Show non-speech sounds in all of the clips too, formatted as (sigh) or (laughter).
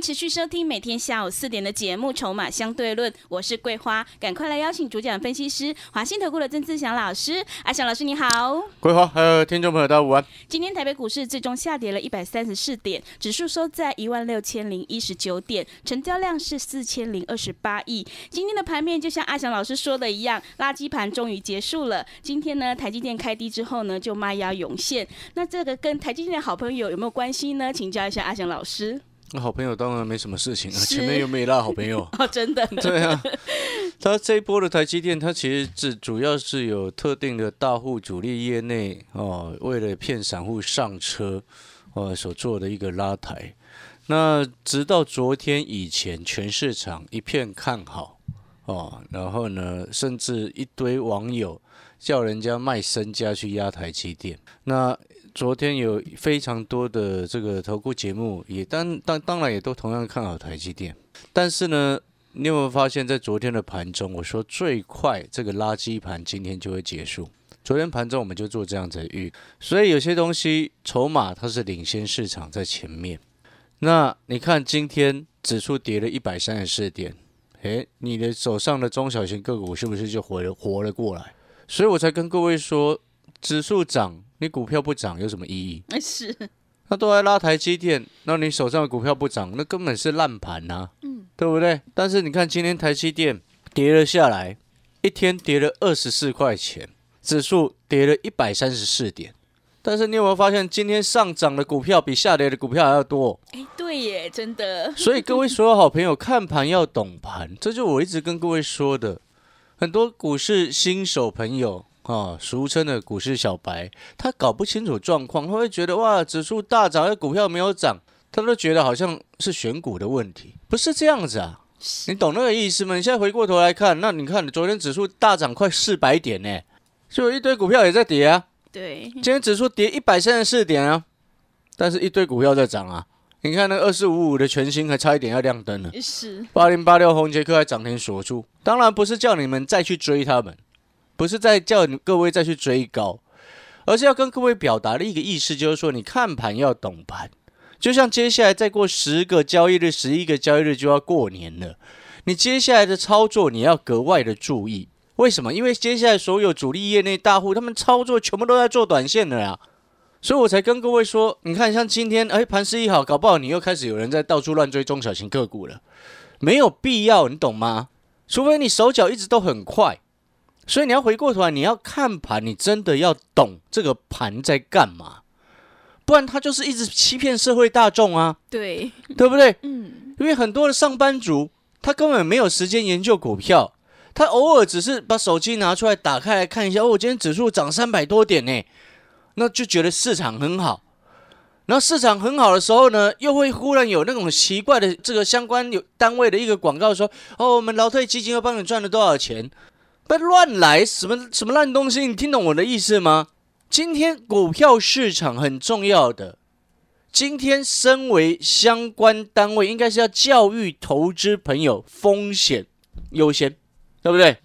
持续收听每天下午四点的节目《筹码相对论》，我是桂花，赶快来邀请主讲分析师华信投顾的曾志祥老师。阿祥老师你好，桂花还有听众朋友大家午安。今天台北股市最终下跌了一百三十四点，指数收在一万六千零一十九点，成交量是四千零二十八亿。今天的盘面就像阿祥老师说的一样，垃圾盘终于结束了。今天呢，台积电开低之后呢，就卖压涌现。那这个跟台积电的好朋友有没有关系呢？请教一下阿祥老师。那好朋友当然没什么事情啊，前面又没拉好朋友 (laughs) 哦，真的。(laughs) 对啊，他这一波的台积电，它其实是主要是有特定的大户主力业内哦，为了骗散户上车哦所做的一个拉抬。那直到昨天以前，全市场一片看好哦，然后呢，甚至一堆网友叫人家卖身家去压台积电。那昨天有非常多的这个投顾节目，也当当当然也都同样看好台积电。但是呢，你有没有发现，在昨天的盘中，我说最快这个垃圾盘今天就会结束。昨天盘中我们就做这样子的预，所以有些东西筹码它是领先市场在前面。那你看今天指数跌了一百三十四点，诶，你的手上的中小型个股是不是就活了活了过来？所以我才跟各位说，指数涨。你股票不涨有什么意义？是，那都在拉台积电，那你手上的股票不涨，那根本是烂盘呐，嗯，对不对？但是你看今天台积电跌了下来，一天跌了二十四块钱，指数跌了一百三十四点，但是你有没有发现今天上涨的股票比下跌的股票还要多？哎，对耶，真的。所以各位所有好朋友看盘要懂盘，这就我一直跟各位说的，很多股市新手朋友。啊，俗称的股市小白，他搞不清楚状况，他会觉得哇，指数大涨，而股票没有涨，他都觉得好像是选股的问题，不是这样子啊？你懂那个意思吗？你现在回过头来看，那你看昨天指数大涨快四百点呢，就一堆股票也在跌啊。对，今天指数跌一百三十四点啊，但是一堆股票在涨啊。你看那二四五五的全新还差一点要亮灯了，是八零八六红杰克还涨停锁住，当然不是叫你们再去追他们。不是在叫各位再去追高，而是要跟各位表达的一个意思，就是说你看盘要懂盘。就像接下来再过十个交易日、十一个交易日就要过年了，你接下来的操作你要格外的注意。为什么？因为接下来所有主力业内大户他们操作全部都在做短线的呀，所以我才跟各位说，你看像今天哎盘势一好，搞不好你又开始有人在到处乱追中小型个股了，没有必要，你懂吗？除非你手脚一直都很快。所以你要回过头来，你要看盘，你真的要懂这个盘在干嘛，不然他就是一直欺骗社会大众啊，对对不对？嗯，因为很多的上班族他根本没有时间研究股票，他偶尔只是把手机拿出来打开来看一下，哦，今天指数涨三百多点呢，那就觉得市场很好。然后市场很好的时候呢，又会忽然有那种奇怪的这个相关有单位的一个广告说，哦，我们劳退基金又帮你赚了多少钱。不乱来，什么什么烂东西？你听懂我的意思吗？今天股票市场很重要的，今天身为相关单位，应该是要教育投资朋友风险优先，对不对？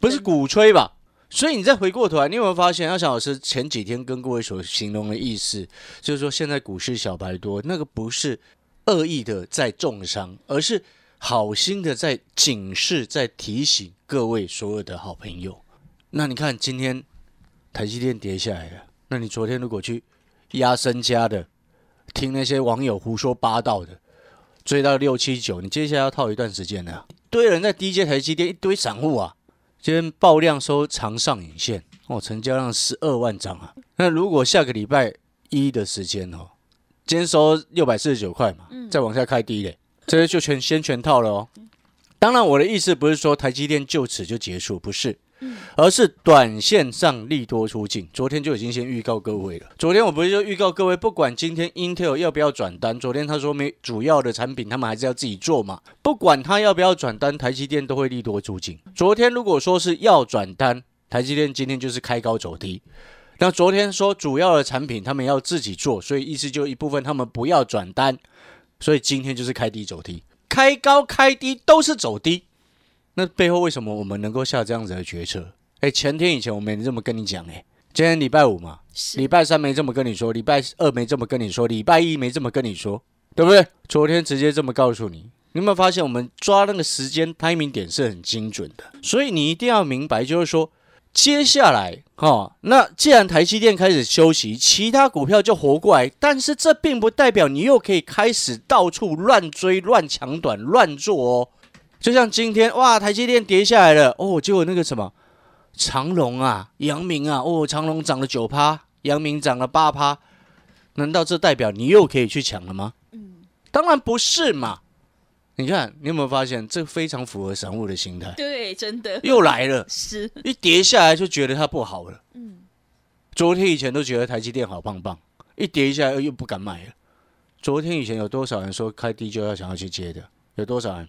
不是鼓吹吧？所以你再回过头来，你有没有发现，阿翔老师前几天跟各位所形容的意思，就是说现在股市小白多，那个不是恶意的在重伤，而是。好心的在警示，在提醒各位所有的好朋友。那你看今天台积电跌下来了，那你昨天如果去压身家的，听那些网友胡说八道的，追到六七九，你接下来要套一段时间呢。堆人在低阶台积电，一堆散户啊，今天爆量收长上影线哦，成交量十二万张啊。那如果下个礼拜一的时间哦，今天收六百四十九块嘛，再往下开低嘞。这就全先全套了哦。当然，我的意思不是说台积电就此就结束，不是。而是短线上利多出尽。昨天就已经先预告各位了。昨天我不是就预告各位，不管今天 Intel 要不要转单，昨天他说没主要的产品，他们还是要自己做嘛。不管他要不要转单，台积电都会利多出尽。昨天如果说是要转单，台积电今天就是开高走低。那昨天说主要的产品他们要自己做，所以意思就一部分他们不要转单，所以今天就是开低走低，开高开低都是走低。那背后为什么我们能够下这样子的决策？哎，前天以前我没这么跟你讲哎，今天礼拜五嘛，礼拜三没这么跟你说，礼拜二没这么跟你说，礼拜一没这么跟你说，对不对？昨天直接这么告诉你，你有没有发现我们抓那个时间 timing 点是很精准的？所以你一定要明白，就是说接下来哈，那既然台积电开始休息，其他股票就活过来，但是这并不代表你又可以开始到处乱追、乱抢短、乱做哦。就像今天哇，台积电跌下来了哦，结果那个什么长隆啊、阳明啊，哦，长隆涨了九趴，阳明涨了八趴，难道这代表你又可以去抢了吗？嗯，当然不是嘛。你看，你有没有发现这非常符合散户的心态？对，真的又来了，(laughs) 是一跌下来就觉得它不好了。嗯，昨天以前都觉得台积电好棒棒，一跌下来又不敢买了。昨天以前有多少人说开低就要想要去接的？有多少人？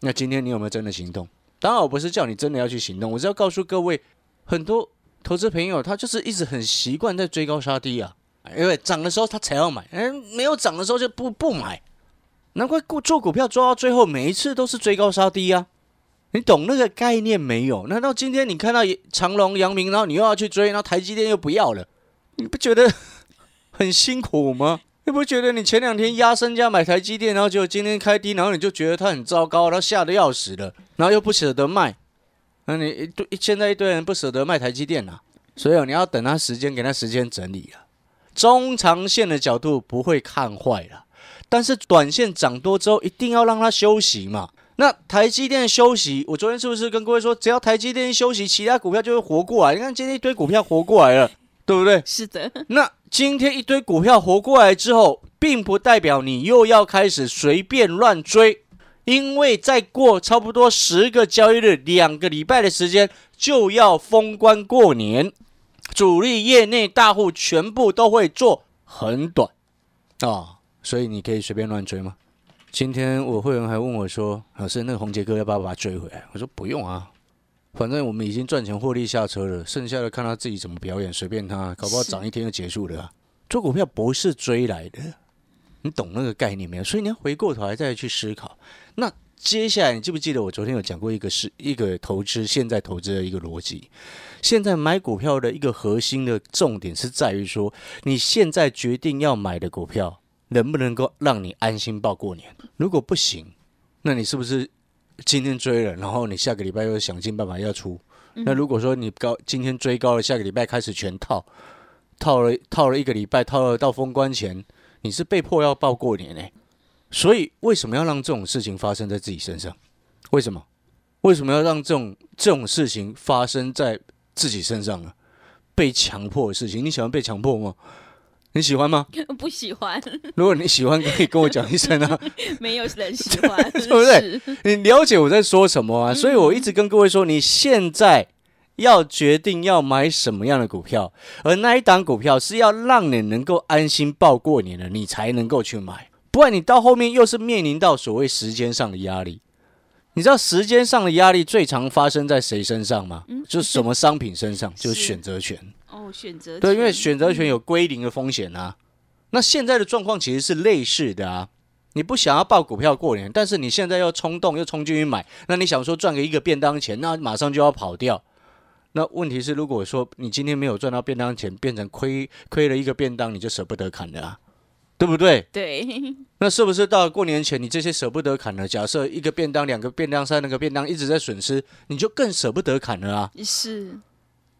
那今天你有没有真的行动？当然，我不是叫你真的要去行动，我是要告诉各位，很多投资朋友他就是一直很习惯在追高杀低啊，因为涨的时候他才要买，嗯，没有涨的时候就不不买，难怪做股票做到最后每一次都是追高杀低啊，你懂那个概念没有？难道今天你看到长隆、阳明，然后你又要去追，然后台积电又不要了，你不觉得很辛苦吗？你不觉得你前两天压身家买台积电，然后结果今天开低，然后你就觉得它很糟糕，然后吓得要死了，然后又不舍得卖，那你一堆现在一堆人不舍得卖台积电呐，所以你要等它时间，给它时间整理啊。中长线的角度不会看坏了，但是短线涨多之后，一定要让它休息嘛。那台积电休息，我昨天是不是跟各位说，只要台积电休息，其他股票就会活过来？你看今天一堆股票活过来了。对不对？是的。那今天一堆股票活过来之后，并不代表你又要开始随便乱追，因为再过差不多十个交易日、两个礼拜的时间，就要封关过年，主力业内大户全部都会做很短啊，所以你可以随便乱追吗？今天我会员还问我说：“老师，那个红杰哥要不要把他追回来？”我说：“不用啊。”反正我们已经赚钱获利下车了，剩下的看他自己怎么表演，随便他，搞不好涨一天就结束了。做股票不是追来的，你懂那个概念没有？所以你要回过头来再去思考。那接下来你记不记得我昨天有讲过一个是一个投资现在投资的一个逻辑？现在买股票的一个核心的重点是在于说，你现在决定要买的股票能不能够让你安心报过年？如果不行，那你是不是？今天追了，然后你下个礼拜又想尽办法要出。那如果说你高今天追高了，下个礼拜开始全套，套了套了一个礼拜，套了到封关前，你是被迫要报过年哎。所以为什么要让这种事情发生在自己身上？为什么？为什么要让这种这种事情发生在自己身上呢？被强迫的事情，你喜欢被强迫吗？你喜欢吗？(laughs) 不喜欢。如果你喜欢，可以跟我讲一声啊。(laughs) 没有人喜欢，(laughs) 对不对？你了解我在说什么啊？所以我一直跟各位说，你现在要决定要买什么样的股票，而那一档股票是要让你能够安心报过年的，你才能够去买。不然你到后面又是面临到所谓时间上的压力。你知道时间上的压力最常发生在谁身上吗？就是什么商品身上？就是选择权。哦，选择对，因为选择权有归零的风险啊。那现在的状况其实是类似的啊。你不想要报股票过年，但是你现在又冲动又冲进去买，那你想说赚个一个便当钱，那马上就要跑掉。那问题是，如果说你今天没有赚到便当钱，变成亏亏了一个便当，你就舍不得砍了啊，对不对？对。(laughs) 那是不是到过年前，你这些舍不得砍的？假设一个便当、两个便当、三那个便当一直在损失，你就更舍不得砍了啊？是。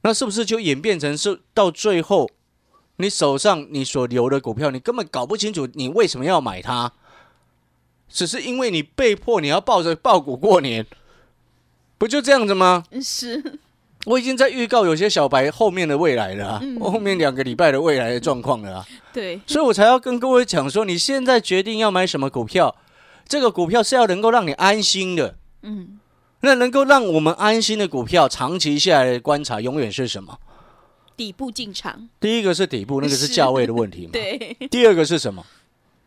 那是不是就演变成是到最后，你手上你所留的股票，你根本搞不清楚你为什么要买它，只是因为你被迫你要抱着爆股过年，不就这样子吗？是，我已经在预告有些小白后面的未来了啊，后面两个礼拜的未来的状况了。啊对，所以我才要跟各位讲说，你现在决定要买什么股票，这个股票是要能够让你安心的。嗯。那能够让我们安心的股票，长期下来的观察，永远是什么？底部进场，第一个是底部，那个是是价位的问题嘛。(laughs) 对，第二个是什么？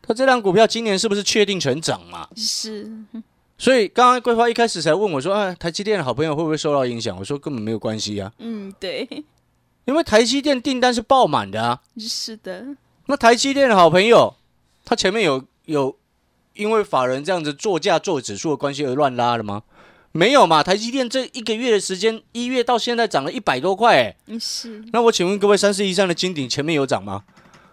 它这张股票今年是不是确定成长嘛？是，所以刚刚桂花一开始才问我说：“啊，台积电的好朋友会不会受到影响？”我说根本没有关系啊，嗯，对，因为台积电订单是爆满的啊。是的，那台积电的好朋友，他前面有有因为法人这样子做价做指数的关系而乱拉的吗？没有嘛，台积电这一个月的时间，一月到现在涨了一百多块，哎，那我请问各位，三四一上的金鼎前面有涨吗？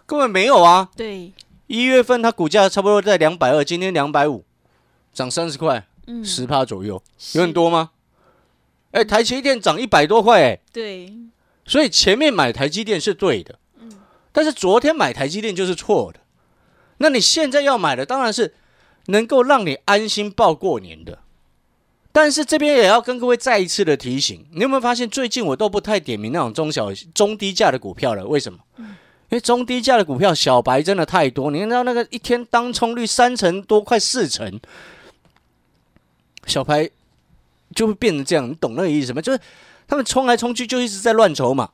根本没有啊。对，一月份它股价差不多在两百二，今天两百五，涨三十块，嗯，十趴左右，有很，多吗？哎，台积电涨一百多块，哎，对，所以前面买台积电是对的，嗯但是昨天买台积电就是错的。那你现在要买的当然是能够让你安心报过年的。但是这边也要跟各位再一次的提醒，你有没有发现最近我都不太点名那种中小中低价的股票了？为什么？因为中低价的股票小白真的太多，你看到那个一天当冲率三成多，快四成，小白就会变成这样，你懂那个意思吗？就是他们冲来冲去就一直在乱筹码，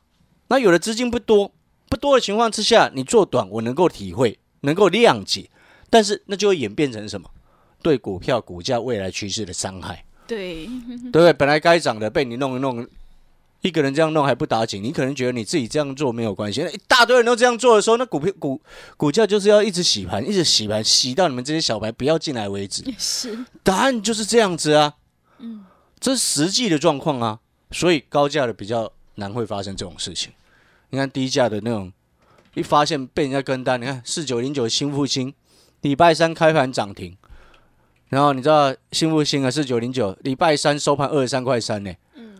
那有的资金不多，不多的情况之下，你做短我能够体会，能够谅解，但是那就会演变成什么？对股票股价未来趋势的伤害，对，对不对？本来该涨的被你弄一弄，一个人这样弄还不打紧，你可能觉得你自己这样做没有关系，那一大堆人都这样做的时候，那股票股股价就是要一直洗盘，一直洗盘，洗到你们这些小白不要进来为止。是，答案就是这样子啊，嗯，这是实际的状况啊，所以高价的比较难会发生这种事情。你看低价的那种，一发现被人家跟单，你看四九零九新复兴，礼拜三开盘涨停，然后你知道新复兴啊是九零九礼拜三收盘二十三块三呢，嗯，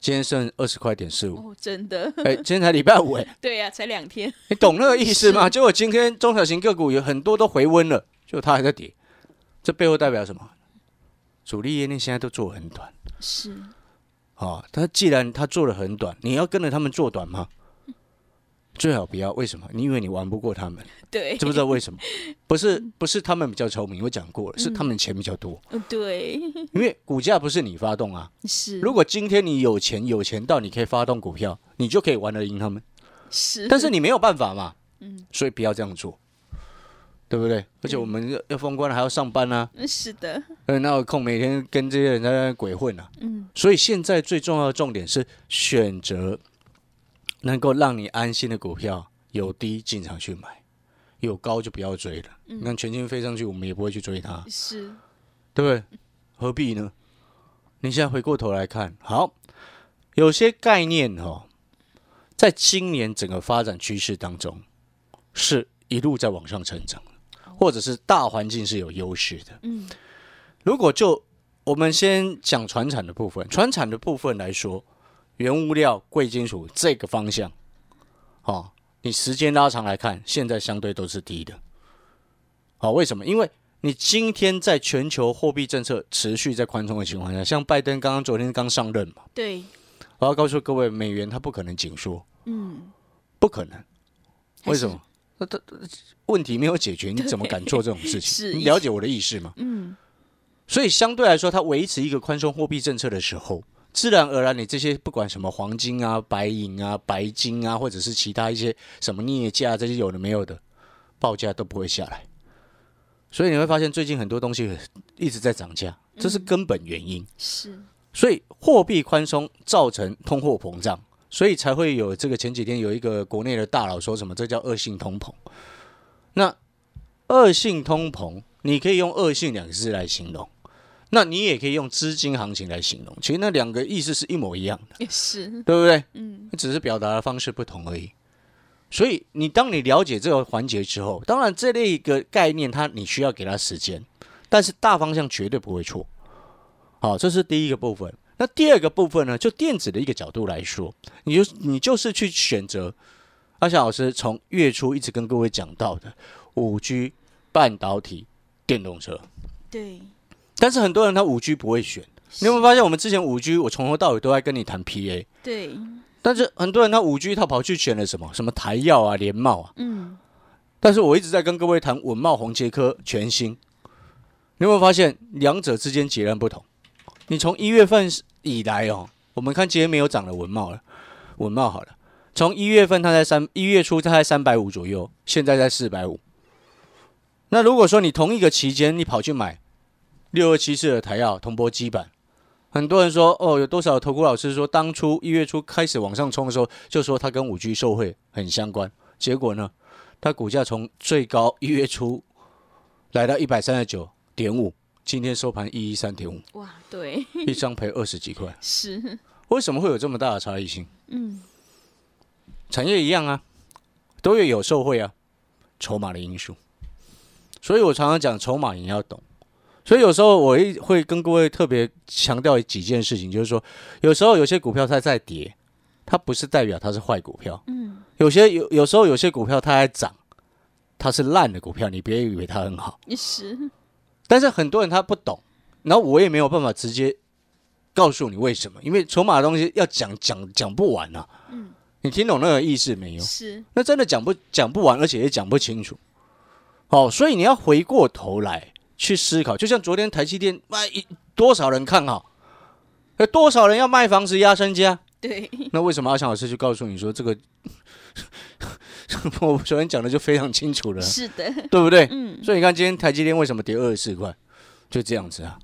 今天剩二十块点四五，哦，真的，哎，今天才礼拜五哎，(laughs) 对呀，才两天，你懂那个意思吗？(laughs) 结果今天中小型个股有很多都回温了，就它还在跌，这背后代表什么？主力业内现在都做很短。是，哦，他既然他做的很短，你要跟着他们做短吗？最好不要。为什么？你以为你玩不过他们，(laughs) 对，知不知道为什么？(laughs) 不是，不是他们比较聪明，我讲过了，是他们钱比较多。嗯，对，因为股价不是你发动啊。是，如果今天你有钱，有钱到你可以发动股票，你就可以玩得赢他们。是，但是你没有办法嘛，嗯，所以不要这样做，对不对？而且我们要要封关了，还要上班啊，嗯，是的，呃，那有空每天跟这些人在那鬼混啊。嗯，所以现在最重要的重点是选择能够让你安心的股票，有低进场去买，有高就不要追了。你看全金飞上去，我们也不会去追它，是，对不对？何必呢？你现在回过头来看，好，有些概念哦，在今年整个发展趋势当中，是一路在往上成长，或者是大环境是有优势的。嗯，如果就我们先讲船产的部分，船产的部分来说，原物料、贵金属这个方向，哦，你时间拉长来看，现在相对都是低的。好、为什么？因为你今天在全球货币政策持续在宽松的情况下，像拜登刚刚昨天刚上任嘛，对，我要告诉各位，美元它不可能紧缩，嗯，不可能。为什么？那他问题没有解决，你怎么敢做这种事情？是你了解我的意思吗？嗯，所以相对来说，它维持一个宽松货币政策的时候，自然而然，你这些不管什么黄金啊、白银啊、白金啊，或者是其他一些什么镍价这些有的没有的，报价都不会下来。所以你会发现，最近很多东西一直在涨价，这是根本原因。是，所以货币宽松造成通货膨胀，所以才会有这个前几天有一个国内的大佬说什么，这叫恶性通膨。那恶性通膨，你可以用恶性两个字来形容，那你也可以用资金行情来形容，其实那两个意思是一模一样的，也是，对不对？嗯，只是表达的方式不同而已。所以你当你了解这个环节之后，当然这类一个概念，它你需要给它时间，但是大方向绝对不会错。好，这是第一个部分。那第二个部分呢，就电子的一个角度来说，你就你就是去选择阿翔老师从月初一直跟各位讲到的五 G、半导体、电动车。对，但是很多人他五 G 不会选，你有没有发现我们之前五 G 我从头到尾都在跟你谈 PA，对，但是很多人他五 G 他跑去选了什么什么台药啊、联茂啊，嗯，但是我一直在跟各位谈稳茂、红杰科、全新，你有没有发现两者之间截然不同？你从一月份以来哦，我们看今天没有涨的文茂了，文茂好了，从一月份它在三一月初它在三百五左右，现在在四百五。那如果说你同一个期间你跑去买六二七四的台药铜箔基板，很多人说哦，有多少投顾老师说当初一月初开始往上冲的时候，就说它跟五 G 受惠很相关，结果呢，它股价从最高一月初来到一百三十九点五，今天收盘一一三点五，哇，对，一张赔二十几块，(laughs) 是，为什么会有这么大的差异性？嗯，产业一样啊，都有有受惠啊，筹码的因素。所以我常常讲筹码你要懂。所以有时候我一会跟各位特别强调几件事情，就是说，有时候有些股票它在跌，它不是代表它是坏股票。嗯，有些有有时候有些股票它在涨，它是烂的股票，你别以为它很好。也是，但是很多人他不懂，然后我也没有办法直接告诉你为什么，因为筹码的东西要讲讲讲不完啊。嗯，你听懂那个意思没有？是，那真的讲不讲不完，而且也讲不清楚。哦，所以你要回过头来去思考，就像昨天台积电卖一多少人看好，有多少人要卖房子压身家？对，那为什么阿强老师就告诉你说这个？(laughs) 我昨天讲的就非常清楚了，是的，对不对？嗯，所以你看今天台积电为什么跌二十四块，就这样子啊。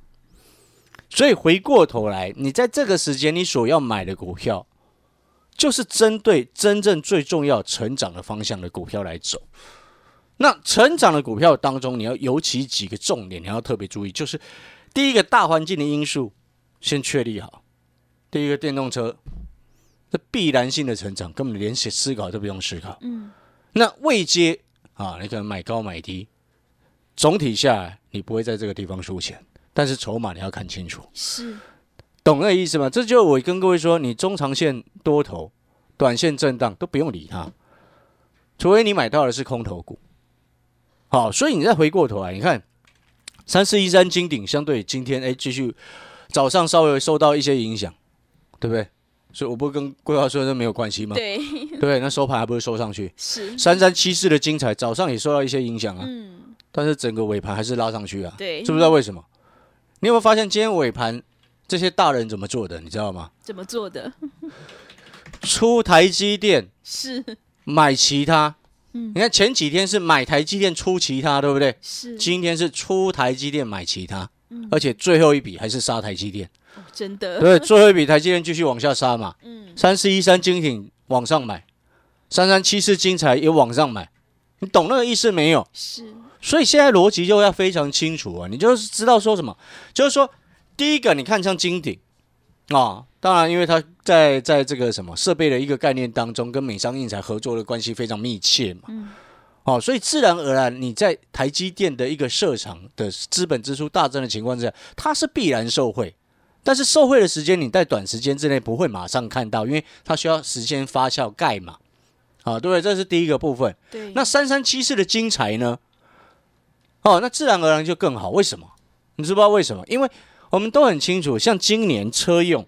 所以回过头来，你在这个时间你所要买的股票，就是针对真正最重要成长的方向的股票来走。那成长的股票当中，你要尤其几个重点，你要特别注意，就是第一个大环境的因素先确立好。第一个电动车，这必然性的成长，根本连思思考都不用思考。嗯，那未接啊，你可能买高买低，总体下来你不会在这个地方输钱，但是筹码你要看清楚，是，懂那个意思吗？这就我跟各位说，你中长线多头、短线震荡都不用理它，除非你买到的是空头股。好，所以你再回过头来，你看三四一三金鼎相对今天哎继续早上稍微受到一些影响，对不对？所以我不跟桂花说这没有关系吗？对，对那收盘还不是收上去？是，三三七四的精彩早上也受到一些影响啊，嗯，但是整个尾盘还是拉上去啊，对，知不知道为什么？你有没有发现今天尾盘这些大人怎么做的？你知道吗？怎么做的？出台积电是，买其他，嗯。你看前几天是买台积电出其他，对不对？是，今天是出台积电买其他，嗯。而且最后一笔还是杀台积电，哦真的，对，最后一笔台积电继续往下杀嘛，(laughs) 嗯，三四一三精品往上买，三三七四精彩也往上买，你懂那个意思没有？是，所以现在逻辑就要非常清楚啊，你就是知道说什么，就是说第一个，你看像金鼎啊，当然因为它在在这个什么设备的一个概念当中，跟美商印材合作的关系非常密切嘛，嗯，哦，所以自然而然你在台积电的一个设厂的资本支出大增的情况之下，它是必然受惠。但是受惠的时间，你在短时间之内不会马上看到，因为它需要时间发酵盖嘛，啊，对不对？这是第一个部分。对，那三三七四的精彩呢？哦，那自然而然就更好。为什么？你知不知道为什么？因为我们都很清楚，像今年车用，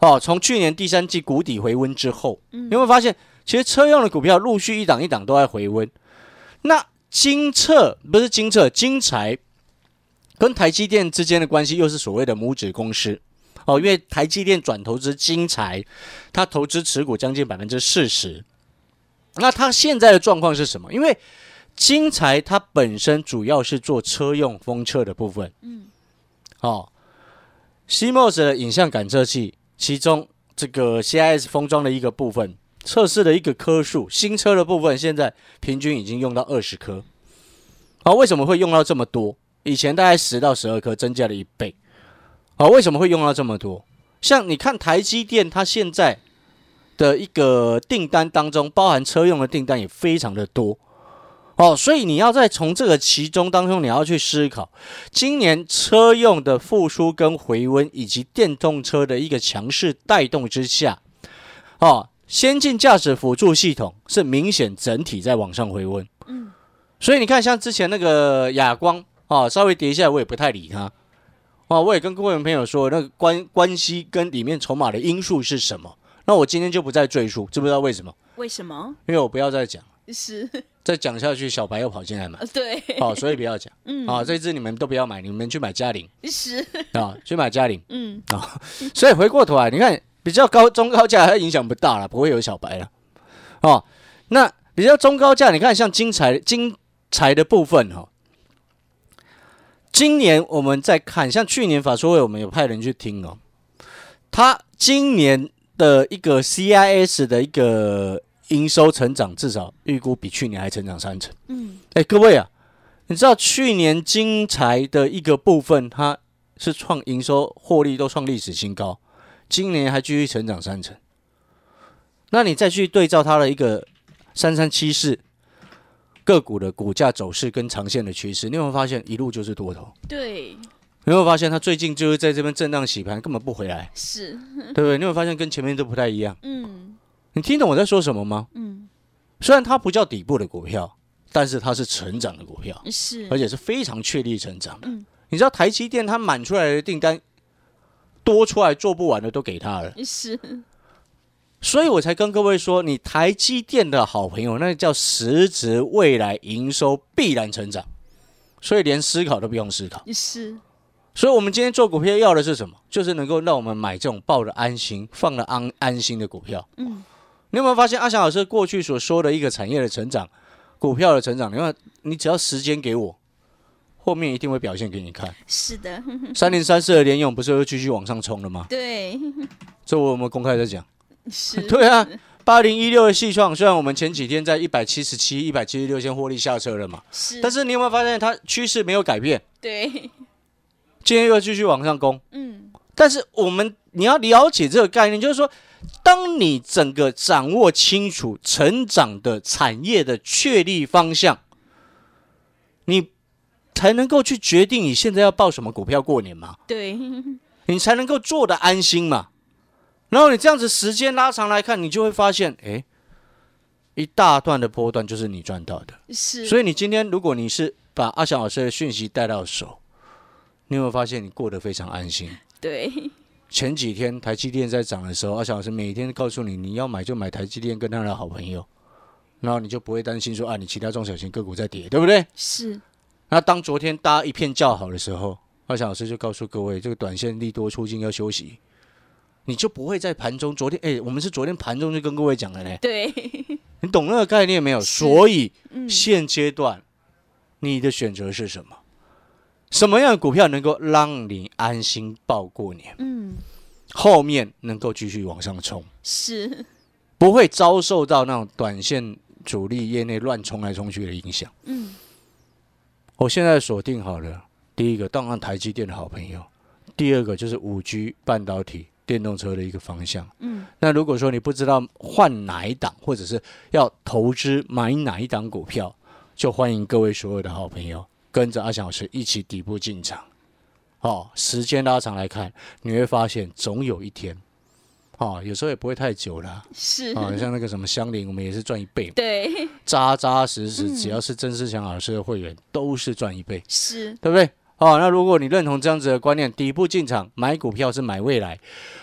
哦，从去年第三季谷底回温之后，嗯你有没有发现，其实车用的股票陆续一档一档都在回温。那金策不是金策，金财跟台积电之间的关系又是所谓的母子公司。哦，因为台积电转投资金财，它投资持股将近百分之四十。那它现在的状况是什么？因为金财它本身主要是做车用封测的部分，嗯，哦，CMOS 的影像感测器，其中这个 CIS 封装的一个部分，测试的一个颗数，新车的部分现在平均已经用到二十颗。好、为什么会用到这么多？以前大概十到十二颗，增加了一倍。好、为什么会用到这么多？像你看台积电，它现在的一个订单当中，包含车用的订单也非常的多。哦，所以你要在从这个其中当中，你要去思考，今年车用的复苏跟回温，以及电动车的一个强势带动之下，哦，先进驾驶辅助系统是明显整体在往上回温。嗯，所以你看，像之前那个亚光哦，稍微跌一下，我也不太理它。哦，我也跟各位朋友说，那个关关系跟里面筹码的因素是什么？那我今天就不再赘述，知不知道为什么？为什么？因为我不要再讲，是，再讲下去，小白又跑进来买。呃，对，哦，所以不要讲。嗯，啊，这支你们都不要买，你们去买嘉陵是，啊，去买嘉陵嗯，啊。所以回过头来，你看比较高中高价它影响不大了，不会有小白了哦。那比较中高价，你看像金财金财的部分哈、哦，今年我们在看，像去年法说会我们有派人去听哦，他今年的一个 CIS 的一个营收成长，至少预估比去年还成长三成。嗯，哎，各位啊，你知道去年金财的一个部分，它是创营收获利都创历史新高，今年还继续成长三成。那你再去对照它的一个三三七四个股的股价走势跟长线的趋势，你有没有发现一路就是多头？对，你有没有发现它最近就是在这边震荡洗盘，根本不回来，是，对不对？你有没有发现跟前面都不太一样？嗯，你听懂我在说什么吗？嗯，虽然它不叫底部的股票，但是它是成长的股票。是，而且是非常确立成长的。嗯你知道台积电它满出来的订单多出来做不完的都给他了，是，所以我才跟各位说，你台积电的好朋友，那叫实质未来营收必然成长，所以连思考都不用思考。是，所以我们今天做股票要的是什么？就是能够让我们买这种抱着安心、放了安安心的股票。嗯，你有没有发现阿翔老师过去所说的一个产业的成长、股票的成长？你看，你只要时间给我，后面一定会表现给你看。是的，三零三四的联用不是又继续往上冲了吗？对，这我们公开在讲？(laughs) 是，对啊，八零一六的细创，虽然我们前几天在一百七十七、一百七十六先获利下车了嘛，是，但是你有没有发现它趋势没有改变？对，今天又继续往上攻。嗯，但是我们你要了解这个概念，就是说，当你整个掌握清楚成长的产业的确立方向，你才能够去决定你现在要报什么股票过年嘛。对，你才能够做的安心嘛。然后你这样子时间拉长来看，你就会发现，哎，一大段的波段就是你赚到的。是，所以你今天如果你是把阿翔老师的讯息带到手，你有没有发现你过得非常安心？对，前几天台积电在涨的时候，阿翔老师每天告诉你，你要买就买台积电跟他的好朋友，然后你就不会担心说啊，你其他中小型个股在跌，对不对？是，那当昨天大家一片叫好的时候，阿翔老师就告诉各位，这个短线利多出尽要休息，你就不会在盘中。昨天，哎、我们是昨天盘中就跟各位讲了呢，对，你懂那个概念没有？所以嗯，现阶段你的选择是什么？什么样的股票能够让你安心报过年？嗯，后面能够继续往上冲，是，不会遭受到那种短线主力业内乱冲来冲去的影响。嗯，我现在锁定好了，第一个当然台积电的好朋友，第二个就是五 G 半导体电动车的一个方向。嗯，那如果说你不知道换哪一档，或者是要投资买哪一档股票，就欢迎各位所有的好朋友跟着阿翔老师一起底部进场。哦，时间拉长来看，你会发现总有一天，哦，有时候也不会太久了。是，啊、像那个什么香菱，我们也是赚一倍嘛，对，扎扎实实，嗯只要是曾仕强老师的会员，都是赚一倍。是，对不对？哦，那如果你认同这样子的观念，底部进场买股票是买未来，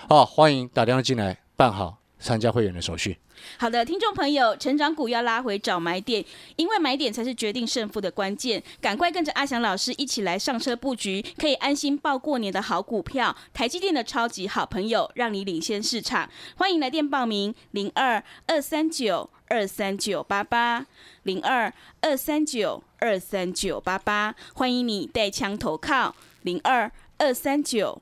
哦，欢迎打电话进来办好参加会员的手续。好的，听众朋友，成长股要拉回找买点，因为买点才是决定胜负的关键。赶快跟着阿翔老师一起来上车布局，可以安心报过年的好股票，台积电的超级好朋友，让你领先市场。欢迎来电报名：零二二三九二三九八八零二二三九二三九八八。欢迎你带枪投靠零二二三九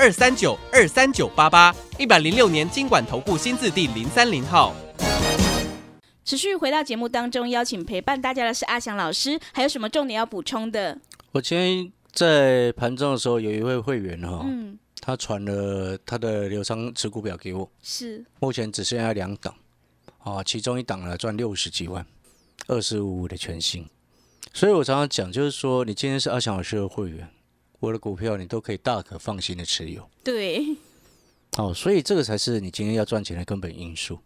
二三九二三九八八，一百零六年经管投顾新字第零三零号。持续回到节目当中，邀请陪伴大家的是阿翔老师，还有什么重点要补充的？我今天在盘中的时候，有一位会员哈、嗯，他传了他的流仓持股表给我，是。目前只剩下两档，啊，其中一档呢赚六十几万，二十五五的全新，所以我常常讲，就是说，你今天是阿翔老师的会员，我的股票你都可以大可放心的持有。对，哦，所以这个才是你今天要赚钱的根本因素，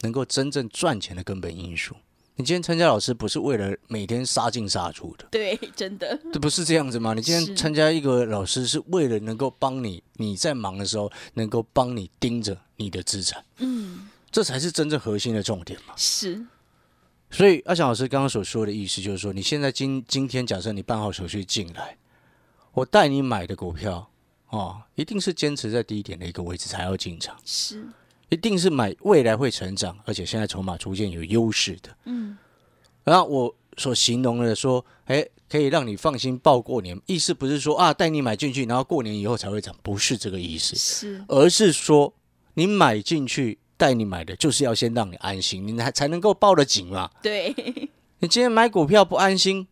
能够真正赚钱的根本因素。你今天参加老师不是为了每天杀进杀出的，对，真的，这不是这样子吗？你今天参加一个老师是为了能够帮你，你在忙的时候能够帮你盯着你的资产，嗯，这才是真正核心的重点嘛。是，所以阿翔老师刚刚所说的意思就是说，你现在今今天假设你办好手续进来，我带你买的股票哦，一定是坚持在低点的一个位置才要进场，是，一定是买未来会成长，而且现在筹码逐渐有优势的。嗯，然后我所形容的说，哎，可以让你放心报过年，意思不是说啊带你买进去，然后过年以后才会涨，不是这个意思，是，而是说你买进去带你买的，就是要先让你安心，你才才能够报得紧嘛。对，你今天买股票不安心，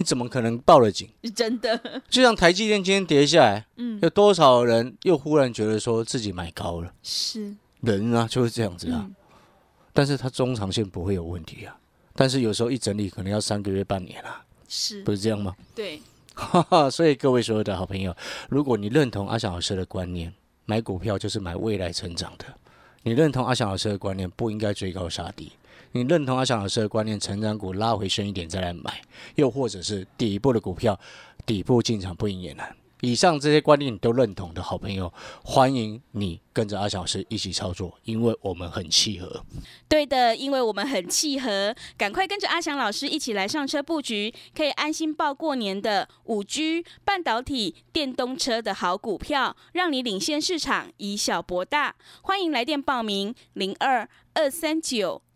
你怎么可能报了警？真的，就像台积电今天跌下来，嗯，有多少人又忽然觉得说自己买高了？是，人啊就是这样子啊，嗯，但是它中长线不会有问题啊。但是有时候一整理可能要三个月、半年啊，是。不，是这样吗？对，哈哈，所以各位所有的好朋友，如果你认同阿翔老师的观念，买股票就是买未来成长的；你认同阿翔老师的观念，不应该追高杀低；你认同阿翔老师的观念，成长股拉回升一点再来买，又或者是底部的股票底部进场不赢也难。以上这些观念你都认同的好朋友，欢迎你跟着阿翔老师一起操作，因为我们很契合。对的，因为我们很契合，赶快跟着阿翔老师一起来上车布局，可以安心报过年的五 G、半导体、电动车的好股票，让你领先市场，以小博大。欢迎来电报名：零二二三九